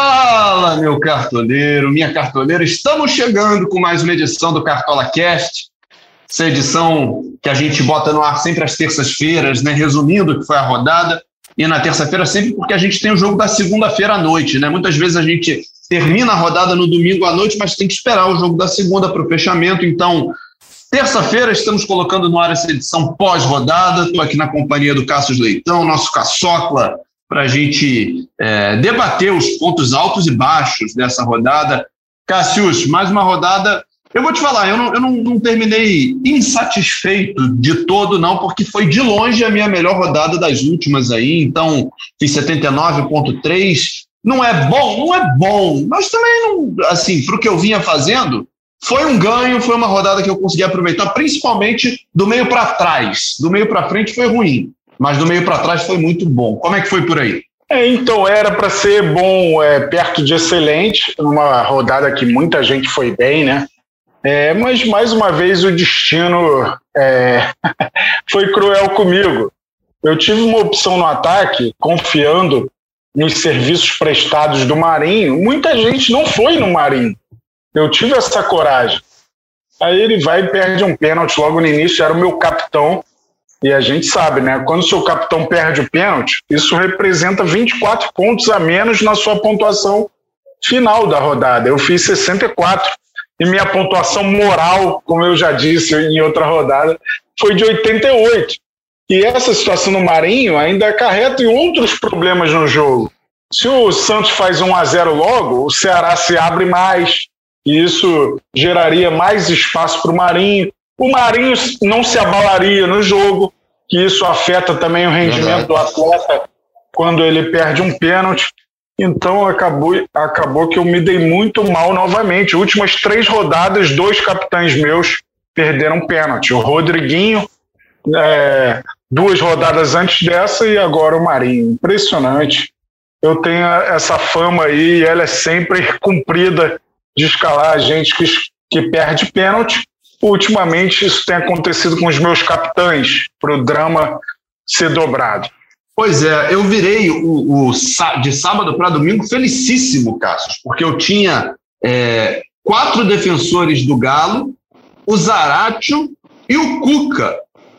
Fala, meu cartoleiro, minha cartoleira. Estamos chegando com mais uma edição do Cartola Cast. Essa edição que a gente bota no ar sempre às terças-feiras, né? Resumindo o que foi a rodada. E na terça-feira, sempre porque a gente tem o jogo da segunda-feira à noite, né? Muitas vezes a gente termina a rodada no domingo à noite, mas tem que esperar o jogo da segunda para o fechamento. Então, terça-feira, estamos colocando no ar essa edição pós-rodada. Estou aqui na companhia do Cássio Leitão, nosso caçocla para a gente é, debater os pontos altos e baixos dessa rodada. Cassius, mais uma rodada. Eu vou te falar, eu não, eu não, não terminei insatisfeito de todo, não, porque foi de longe a minha melhor rodada das últimas aí. Então, fiz 79,3. Não é bom, não é bom, mas também não, assim, para o que eu vinha fazendo, foi um ganho, foi uma rodada que eu consegui aproveitar, principalmente do meio para trás. Do meio para frente foi ruim mas do meio para trás foi muito bom. Como é que foi por aí? É, então, era para ser bom, é, perto de excelente, numa rodada que muita gente foi bem, né? É, mas, mais uma vez, o destino é, foi cruel comigo. Eu tive uma opção no ataque, confiando nos serviços prestados do Marinho. Muita gente não foi no Marinho. Eu tive essa coragem. Aí ele vai e perde um pênalti logo no início, era o meu capitão. E a gente sabe, né? Quando o seu capitão perde o pênalti, isso representa 24 pontos a menos na sua pontuação final da rodada. Eu fiz 64 e minha pontuação moral, como eu já disse em outra rodada, foi de 88. E essa situação no Marinho ainda acarreta outros problemas no jogo. Se o Santos faz 1 a 0 logo, o Ceará se abre mais, e isso geraria mais espaço para o Marinho. O Marinho não se abalaria no jogo, que isso afeta também o rendimento do atleta quando ele perde um pênalti. Então acabou, acabou que eu me dei muito mal novamente. Últimas três rodadas, dois capitães meus perderam pênalti. O Rodriguinho, é, duas rodadas antes dessa, e agora o Marinho. Impressionante. Eu tenho essa fama aí, e ela é sempre cumprida de escalar a gente que, que perde pênalti ultimamente isso tem acontecido com os meus capitães, para o drama ser dobrado. Pois é, eu virei o, o de sábado para domingo felicíssimo, Cassius, porque eu tinha é, quatro defensores do Galo, o Zaratio e o Cuca.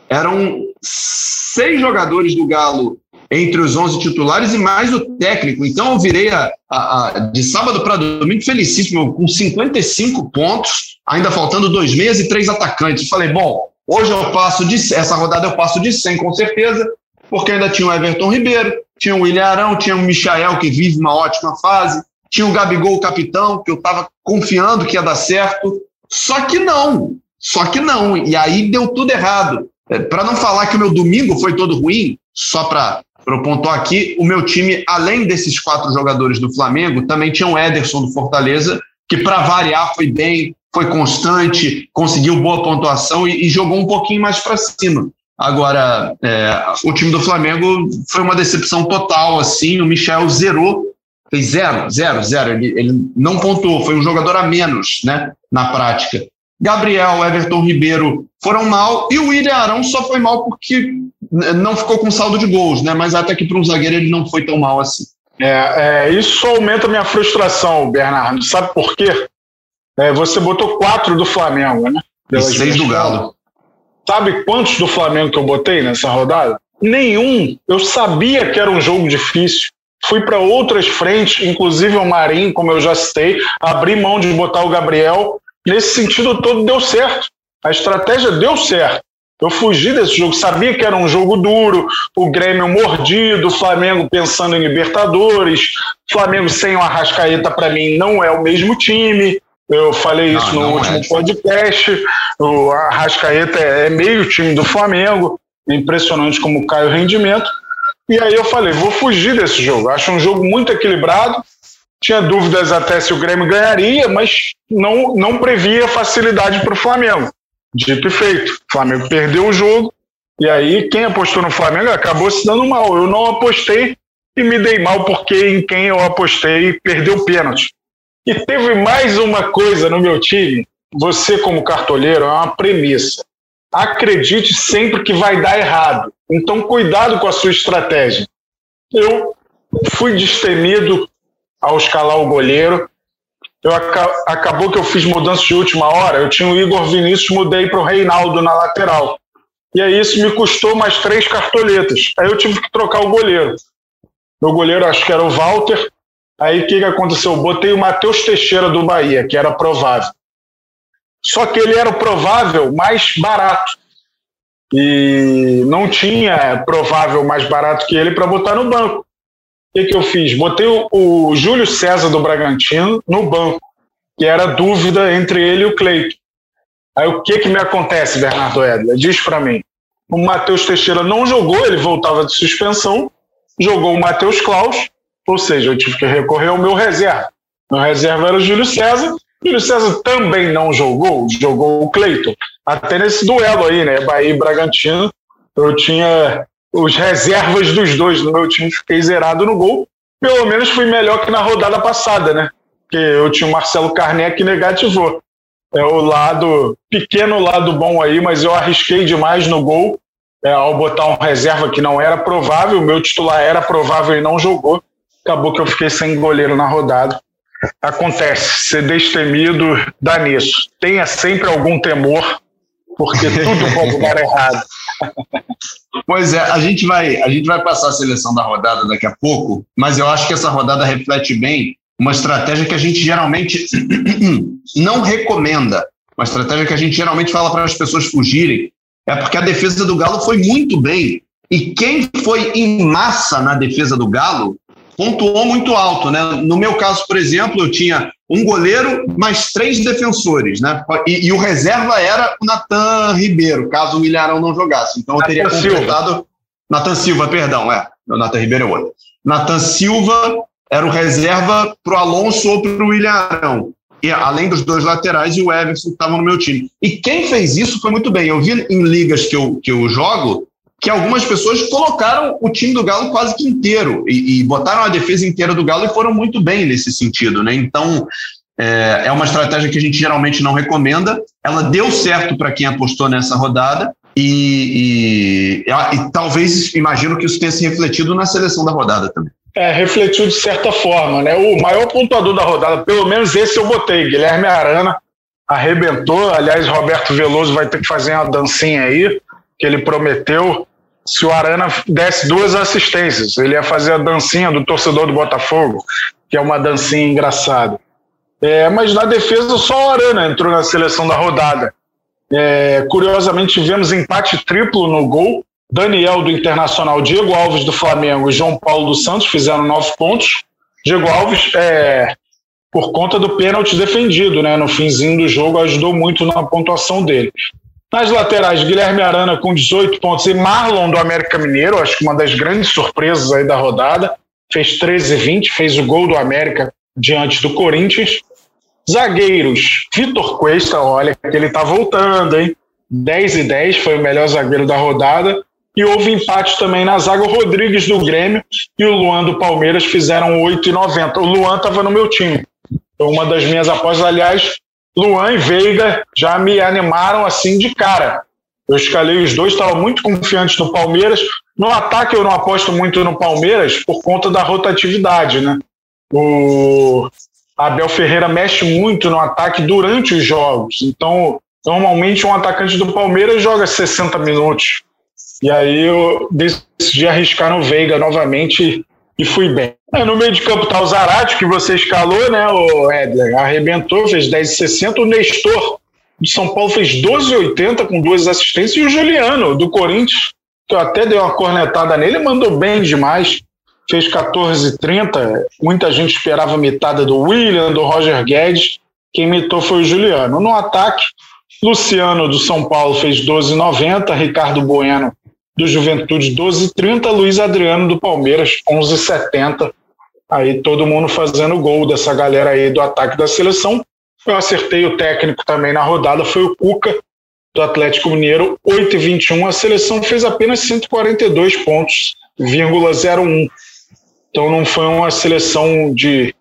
Eram seis jogadores do Galo entre os 11 titulares e mais o técnico. Então eu virei a, a, a de sábado para domingo felicíssimo, com 55 pontos, ainda faltando dois meses e três atacantes. Falei, bom, hoje eu passo de essa rodada eu passo de 100 com certeza, porque ainda tinha o Everton Ribeiro, tinha o William Arão, tinha o Michael que vive uma ótima fase, tinha o Gabigol o capitão, que eu estava confiando que ia dar certo. Só que não, só que não. E aí deu tudo errado. É, para não falar que o meu domingo foi todo ruim, só para pontuar aqui, o meu time, além desses quatro jogadores do Flamengo, também tinha o Ederson do Fortaleza, que para variar foi bem, foi constante, conseguiu boa pontuação e, e jogou um pouquinho mais para cima. Agora, é, o time do Flamengo foi uma decepção total, assim, o Michel zerou, fez zero, zero, zero, ele, ele não pontuou, foi um jogador a menos, né, na prática. Gabriel, Everton Ribeiro foram mal e o William Arão só foi mal porque não ficou com saldo de gols, né? Mas até que para um zagueiro ele não foi tão mal assim. É, é, isso aumenta a minha frustração, Bernardo. Sabe por quê? É, você botou quatro do Flamengo, né? E seis do Galo. Sabe quantos do Flamengo que eu botei nessa rodada? Nenhum. Eu sabia que era um jogo difícil. Fui para outras frentes, inclusive o Marinho, como eu já citei, abri mão de botar o Gabriel nesse sentido todo deu certo. A estratégia deu certo. Eu fugi desse jogo, sabia que era um jogo duro, o Grêmio mordido, o Flamengo pensando em Libertadores, Flamengo sem o Arrascaeta para mim não é o mesmo time. Eu falei isso não, no não último é. podcast. O Arrascaeta é meio time do Flamengo, impressionante como cai o rendimento. E aí eu falei, vou fugir desse jogo. Acho um jogo muito equilibrado. Tinha dúvidas até se o Grêmio ganharia, mas não, não previa facilidade para o Flamengo. Dito e feito. O Flamengo perdeu o jogo, e aí quem apostou no Flamengo acabou se dando mal. Eu não apostei e me dei mal porque em quem eu apostei perdeu pênalti. E teve mais uma coisa no meu time. Você, como cartoleiro, é uma premissa. Acredite sempre que vai dar errado. Então, cuidado com a sua estratégia. Eu fui destemido ao escalar o goleiro. Eu, acabou que eu fiz mudança de última hora. Eu tinha o Igor Vinícius, mudei para o Reinaldo na lateral. E aí isso me custou mais três cartoletas. Aí eu tive que trocar o goleiro. Meu goleiro acho que era o Walter. Aí o que, que aconteceu? Eu botei o Matheus Teixeira do Bahia, que era provável. Só que ele era o provável mais barato. E não tinha provável mais barato que ele para botar no banco. O que, que eu fiz? Botei o, o Júlio César do Bragantino no banco, que era dúvida entre ele e o Cleiton. Aí o que, que me acontece, Bernardo Edler? Diz para mim. O Matheus Teixeira não jogou, ele voltava de suspensão, jogou o Matheus Klaus, ou seja, eu tive que recorrer ao meu reserva. Meu reserva era o Júlio César, Júlio César também não jogou, jogou o Cleiton. Até nesse duelo aí, né? Bahia e Bragantino, eu tinha os reservas dos dois no meu time, fiquei zerado no gol. Pelo menos fui melhor que na rodada passada, né? Porque eu tinha o Marcelo Carné que negativou. É o lado, pequeno lado bom aí, mas eu arrisquei demais no gol é, ao botar um reserva que não era provável. O meu titular era provável e não jogou. Acabou que eu fiquei sem goleiro na rodada. Acontece, ser destemido dá nisso. Tenha sempre algum temor, porque tudo pode dar errado. Pois é, a gente vai, a gente vai passar a seleção da rodada daqui a pouco, mas eu acho que essa rodada reflete bem uma estratégia que a gente geralmente não recomenda, uma estratégia que a gente geralmente fala para as pessoas fugirem, é porque a defesa do Galo foi muito bem. E quem foi em massa na defesa do Galo pontuou muito alto, né? No meu caso, por exemplo, eu tinha um goleiro mais três defensores, né? E, e o reserva era o Natan Ribeiro, caso o Ilharão não jogasse. Então eu teria Nathan completado. Natan Silva, perdão, é. O Natan Ribeiro é outro. Natan Silva era o reserva para o Alonso ou para o Ilharão. E, além dos dois laterais e o Everson que estavam no meu time. E quem fez isso foi muito bem. Eu vi em ligas que eu, que eu jogo, que algumas pessoas colocaram o time do Galo quase que inteiro e, e, botaram a defesa inteira do Galo e foram muito bem nesse sentido, né? Então é, é uma estratégia que a gente geralmente não recomenda. Ela deu certo para quem apostou nessa rodada e, e, e, talvez imagino que isso tenha se refletido na seleção da rodada também. É, refletiu de certa forma, né? O maior pontuador da rodada, pelo menos esse eu botei, Guilherme Arana, arrebentou. Aliás, Roberto Veloso vai ter que fazer uma dancinha aí, que ele prometeu se o Arana desse duas assistências. Ele ia fazer a dancinha do torcedor do Botafogo, que é uma dancinha engraçada. É, mas na defesa só o Arana entrou na seleção da rodada. É, curiosamente tivemos empate triplo no gol. Daniel do Internacional, Diego Alves do Flamengo e João Paulo dos Santos fizeram nove pontos. Diego Alves, é, por conta do pênalti defendido, né, no finzinho do jogo, ajudou muito na pontuação dele. Nas laterais, Guilherme Arana com 18 pontos e Marlon do América Mineiro, acho que uma das grandes surpresas aí da rodada. Fez 13 e 20, fez o gol do América diante do Corinthians. Zagueiros, Vitor Cuesta, olha que ele tá voltando, hein? 10 e 10, foi o melhor zagueiro da rodada. E houve empate também na zaga. O Rodrigues do Grêmio e o Luan do Palmeiras fizeram 8 e 90. O Luan estava no meu time. Foi uma das minhas apostas. Aliás, Luan e Veiga já me animaram assim de cara. Eu escalei os dois, estava muito confiante no Palmeiras. No ataque eu não aposto muito no Palmeiras por conta da rotatividade, né? O Abel Ferreira mexe muito no ataque durante os jogos. Então, normalmente um atacante do Palmeiras joga 60 minutos. E aí eu decidi arriscar no Veiga novamente e fui bem. É, no meio de campo tá o Zarate, que você escalou, né, o Edler? Arrebentou, fez 10,60. O Nestor, de São Paulo, fez 12,80 com duas assistências. E o Juliano, do Corinthians, que eu até dei uma cornetada nele, mandou bem demais. Fez 14,30. Muita gente esperava mitada do William, do Roger Guedes. Quem imitou foi o Juliano. No ataque, Luciano, do São Paulo, fez 12,90. Ricardo Bueno, do Juventude 12,30, Luiz Adriano do Palmeiras 11,70. Aí todo mundo fazendo gol dessa galera aí do ataque da seleção. Eu acertei o técnico também na rodada, foi o Cuca, do Atlético Mineiro, 8 e 21. A seleção fez apenas 142 pontos, 01. Então não foi uma seleção de,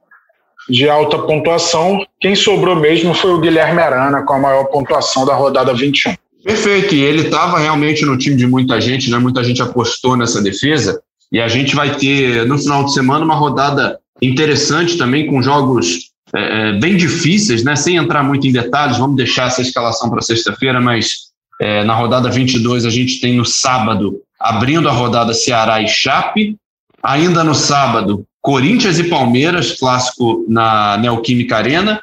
de alta pontuação. Quem sobrou mesmo foi o Guilherme Arana, com a maior pontuação da rodada 21. Perfeito, e ele estava realmente no time de muita gente, né? Muita gente apostou nessa defesa. E a gente vai ter no final de semana uma rodada interessante também, com jogos é, é, bem difíceis, né? Sem entrar muito em detalhes, vamos deixar essa escalação para sexta-feira, mas é, na rodada 22 a gente tem no sábado, abrindo a rodada Ceará e Chape. Ainda no sábado, Corinthians e Palmeiras, clássico na Neoquímica Arena.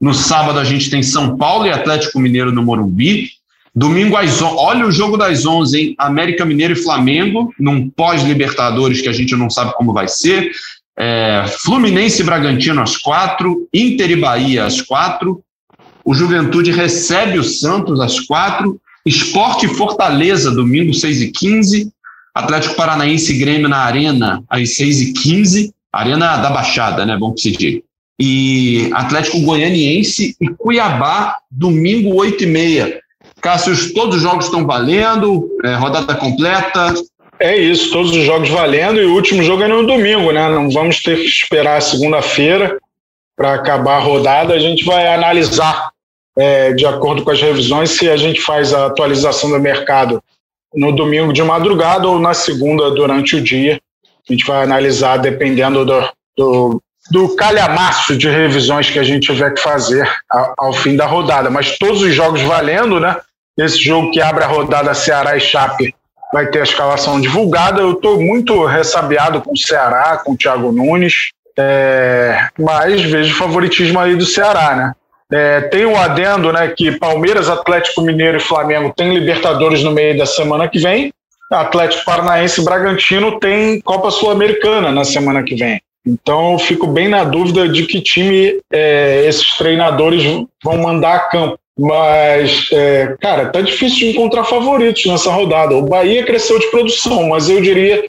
No sábado a gente tem São Paulo e Atlético Mineiro no Morumbi. Domingo às 11, olha o jogo das 11, hein? América Mineiro e Flamengo, num pós-Libertadores que a gente não sabe como vai ser. É, Fluminense e Bragantino às quatro, Inter e Bahia às quatro, o Juventude recebe o Santos às quatro, Esporte e Fortaleza, domingo 6 e 15, Atlético Paranaense e Grêmio na Arena às 6 e 15, Arena da Baixada, né? Se diga. E Atlético Goianiense e Cuiabá, domingo 8 e meia. Cássio, todos os jogos estão valendo, é, rodada completa, é isso, todos os jogos valendo e o último jogo é no domingo, né? Não vamos ter que esperar segunda-feira para acabar a rodada. A gente vai analisar, é, de acordo com as revisões, se a gente faz a atualização do mercado no domingo de madrugada ou na segunda durante o dia. A gente vai analisar dependendo do, do, do calhamaço de revisões que a gente tiver que fazer ao, ao fim da rodada. Mas todos os jogos valendo, né? Esse jogo que abre a rodada Ceará e Chape vai ter a escalação divulgada. Eu estou muito ressabiado com o Ceará, com o Thiago Nunes, é, mas vejo favoritismo aí do Ceará, né? É, tem um adendo, né, que Palmeiras, Atlético Mineiro e Flamengo têm Libertadores no meio da semana que vem. Atlético Paranaense e Bragantino tem Copa Sul-Americana na semana que vem. Então eu fico bem na dúvida de que time é, esses treinadores vão mandar a campo. Mas, é, cara, tá difícil de encontrar favoritos nessa rodada. O Bahia cresceu de produção, mas eu diria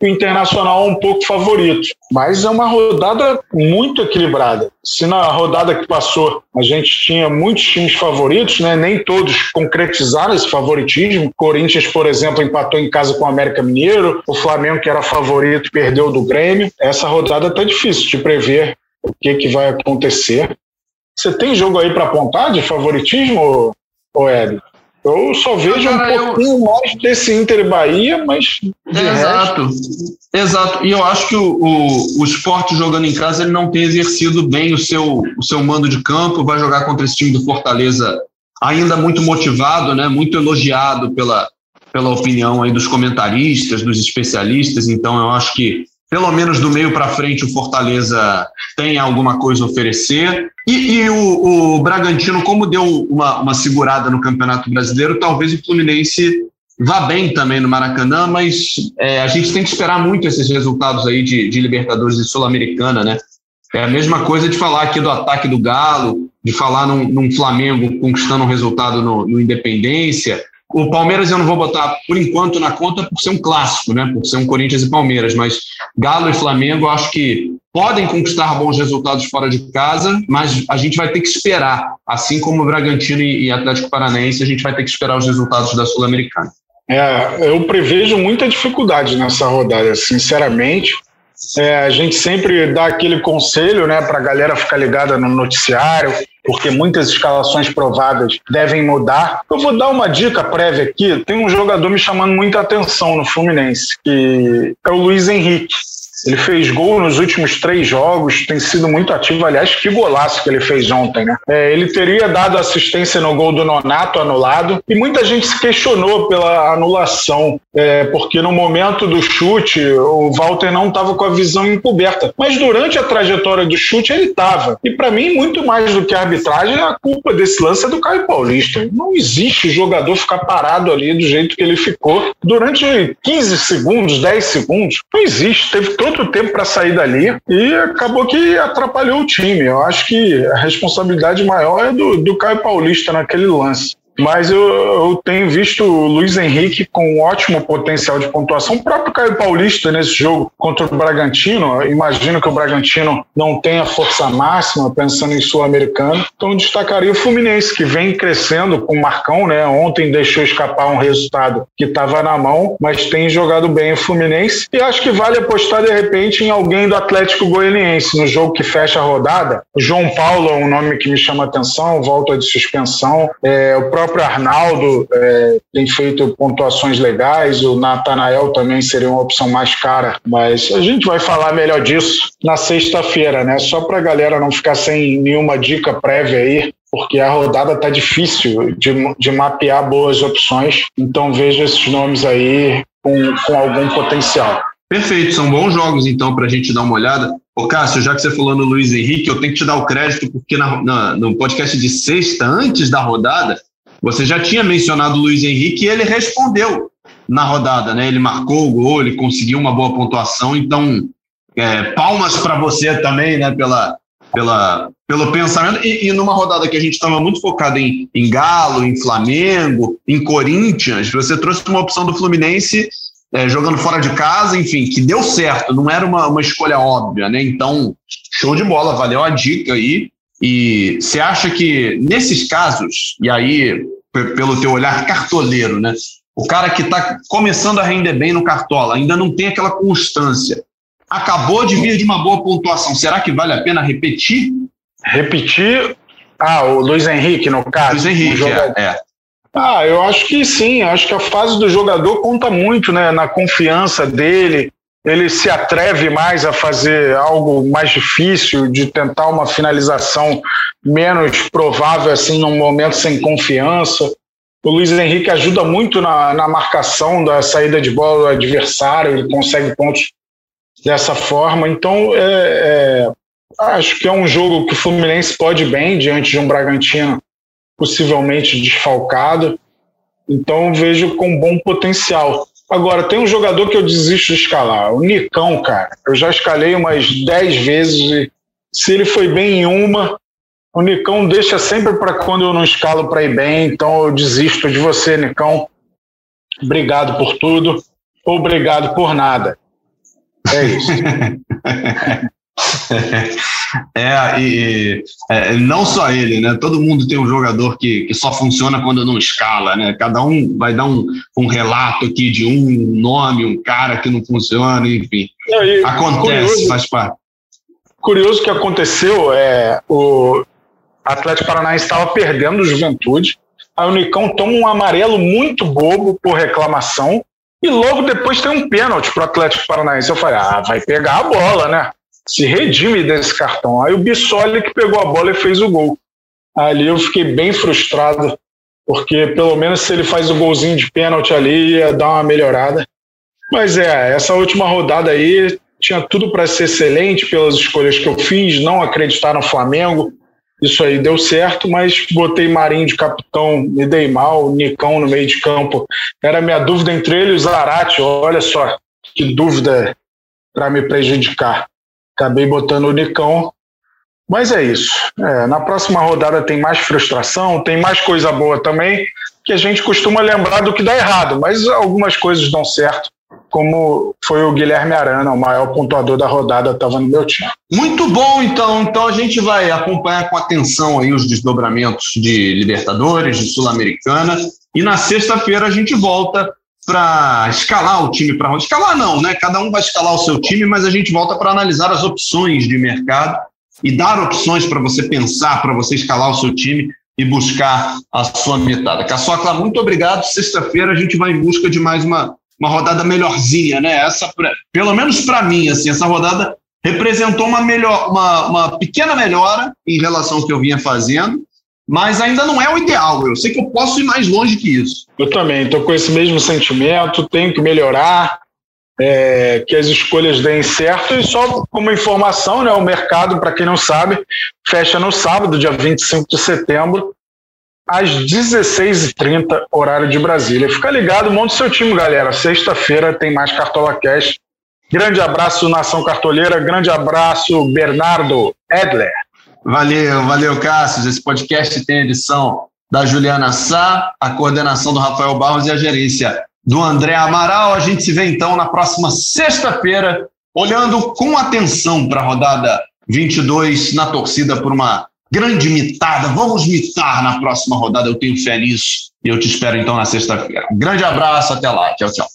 que o Internacional é um pouco favorito. Mas é uma rodada muito equilibrada. Se na rodada que passou a gente tinha muitos times favoritos, né, nem todos concretizaram esse favoritismo. Corinthians, por exemplo, empatou em casa com o América Mineiro. O Flamengo, que era favorito, perdeu do Grêmio. Essa rodada tá difícil de prever o que, que vai acontecer. Você tem jogo aí para apontar de favoritismo, ou Hélio? Eu só vejo um pouquinho eu... mais desse Inter Bahia, mas. Exato. Resto... Exato. E eu acho que o, o, o esporte jogando em casa ele não tem exercido bem o seu, o seu mando de campo. Vai jogar contra esse time do Fortaleza ainda muito motivado, né? muito elogiado pela, pela opinião aí dos comentaristas, dos especialistas. Então eu acho que pelo menos do meio para frente, o Fortaleza tem alguma coisa a oferecer. E, e o, o, Bragantino, como deu uma, uma segurada no Campeonato Brasileiro, talvez o Fluminense vá bem também no Maracanã, mas é, a gente tem que esperar muito esses resultados aí de, de Libertadores e Sul-Americana, né? É a mesma coisa de falar aqui do ataque do Galo, de falar num, num Flamengo conquistando um resultado no, no Independência, o Palmeiras eu não vou botar por enquanto na conta por ser um clássico, né? Por ser um Corinthians e Palmeiras, mas Galo e Flamengo eu acho que podem conquistar bons resultados fora de casa, mas a gente vai ter que esperar, assim como o Bragantino e Atlético Paranaense, a gente vai ter que esperar os resultados da Sul-Americana. É, eu prevejo muita dificuldade nessa rodada, sinceramente. É, a gente sempre dá aquele conselho né, para a galera ficar ligada no noticiário, porque muitas escalações provadas devem mudar. Eu vou dar uma dica prévia aqui. Tem um jogador me chamando muita atenção no Fluminense, que é o Luiz Henrique. Ele fez gol nos últimos três jogos, tem sido muito ativo. Aliás, que golaço que ele fez ontem, né? É, ele teria dado assistência no gol do Nonato anulado e muita gente se questionou pela anulação, é, porque no momento do chute o Walter não estava com a visão encoberta. Mas durante a trajetória do chute ele estava. E para mim, muito mais do que a arbitragem, a culpa desse lance é do Caio Paulista. Não existe jogador ficar parado ali do jeito que ele ficou durante 15 segundos, 10 segundos. Não existe. Teve todo muito tempo para sair dali e acabou que atrapalhou o time. Eu acho que a responsabilidade maior é do, do Caio Paulista naquele lance. Mas eu, eu, tenho visto o Luiz Henrique com um ótimo potencial de pontuação. O próprio Caio Paulista nesse jogo contra o Bragantino, imagino que o Bragantino não tenha força máxima, pensando em sul-americano. Então destacaria o Fluminense, que vem crescendo com o Marcão, né? Ontem deixou escapar um resultado que estava na mão, mas tem jogado bem o Fluminense. E acho que vale apostar de repente em alguém do Atlético Goianiense no jogo que fecha a rodada. O João Paulo é um nome que me chama atenção, volta de suspensão. É, o próprio Arnaldo é, tem feito pontuações legais, o Natanael também seria uma opção mais cara, mas a gente vai falar melhor disso na sexta-feira, né? Só para a galera não ficar sem nenhuma dica prévia aí, porque a rodada tá difícil de, de mapear boas opções, então veja esses nomes aí com, com algum potencial. Perfeito, são bons jogos então para a gente dar uma olhada. Ô Cássio, já que você falou no Luiz Henrique, eu tenho que te dar o crédito, porque na, na, no podcast de sexta, antes da rodada, você já tinha mencionado o Luiz Henrique e ele respondeu na rodada, né? Ele marcou o gol, ele conseguiu uma boa pontuação, então é, palmas para você também, né? Pela, pela, pelo pensamento. E, e numa rodada que a gente estava muito focado em, em Galo, em Flamengo, em Corinthians, você trouxe uma opção do Fluminense é, jogando fora de casa, enfim, que deu certo, não era uma, uma escolha óbvia, né? Então, show de bola, valeu a dica aí. E você acha que nesses casos, e aí pelo teu olhar cartoleiro, né? O cara que está começando a render bem no cartola, ainda não tem aquela constância. Acabou de vir de uma boa pontuação. Será que vale a pena repetir? Repetir? Ah, o Luiz Henrique, no caso. Luiz Henrique, é, é. Ah, eu acho que sim. Acho que a fase do jogador conta muito, né? Na confiança dele, ele se atreve mais a fazer algo mais difícil, de tentar uma finalização menos provável, assim, num momento sem confiança. O Luiz Henrique ajuda muito na, na marcação da saída de bola do adversário, ele consegue pontos dessa forma. Então, é, é, acho que é um jogo que o Fluminense pode bem diante de um Bragantino possivelmente desfalcado. Então, vejo com bom potencial. Agora, tem um jogador que eu desisto de escalar, o Nicão, cara. Eu já escalei umas 10 vezes e se ele foi bem em uma, o Nicão deixa sempre para quando eu não escalo para ir bem, então eu desisto de você, Nicão. Obrigado por tudo, obrigado por nada. É isso. É, e é, não só ele, né? Todo mundo tem um jogador que, que só funciona quando não escala, né? Cada um vai dar um, um relato aqui de um nome, um cara que não funciona, enfim. Acontece, curioso, faz parte. Curioso que aconteceu, é, o Atlético Paranaense estava perdendo o Juventude, aí o Nicão toma um amarelo muito bobo por reclamação, e logo depois tem um pênalti para o Atlético Paranaense. Eu falei, ah, vai pegar a bola, né? Se redime desse cartão. Aí o Bissoli que pegou a bola e fez o gol. Ali eu fiquei bem frustrado, porque pelo menos se ele faz o golzinho de pênalti ali, ia dar uma melhorada. Mas é, essa última rodada aí tinha tudo para ser excelente pelas escolhas que eu fiz, não acreditar no Flamengo. Isso aí deu certo, mas botei Marinho de capitão, me dei mal, Nicão no meio de campo. Era minha dúvida entre ele e o Zarate. Olha só que dúvida para me prejudicar. Acabei botando o Nicão. Mas é isso. É, na próxima rodada tem mais frustração, tem mais coisa boa também, que a gente costuma lembrar do que dá errado, mas algumas coisas dão certo, como foi o Guilherme Arana, o maior pontuador da rodada, estava no meu time. Muito bom, então. Então a gente vai acompanhar com atenção aí os desdobramentos de Libertadores, de Sul-Americana, e na sexta-feira a gente volta para escalar o time para escalar não, né? Cada um vai escalar o seu time, mas a gente volta para analisar as opções de mercado e dar opções para você pensar, para você escalar o seu time e buscar a sua metada. Caçocla, muito obrigado. Sexta-feira a gente vai em busca de mais uma, uma rodada melhorzinha, né? Essa, pelo menos para mim, assim, essa rodada representou uma melhor, uma, uma pequena melhora em relação ao que eu vinha fazendo mas ainda não é o ideal. Eu sei que eu posso ir mais longe que isso. Eu também estou com esse mesmo sentimento, tenho que melhorar, é, que as escolhas deem certo. E só como informação, né, o mercado, para quem não sabe, fecha no sábado, dia 25 de setembro, às 16h30, horário de Brasília. Fica ligado, monte seu time, galera. Sexta-feira tem mais Cartola Cash. Grande abraço, Nação Cartoleira. Grande abraço, Bernardo Edler. Valeu, valeu, Cássio. Esse podcast tem edição da Juliana Sá, a coordenação do Rafael Barros e a gerência do André Amaral. A gente se vê então na próxima sexta-feira, olhando com atenção para a rodada 22 na torcida por uma grande mitada. Vamos mitar na próxima rodada, eu tenho fé nisso. E eu te espero então na sexta-feira. grande abraço, até lá. Tchau, tchau.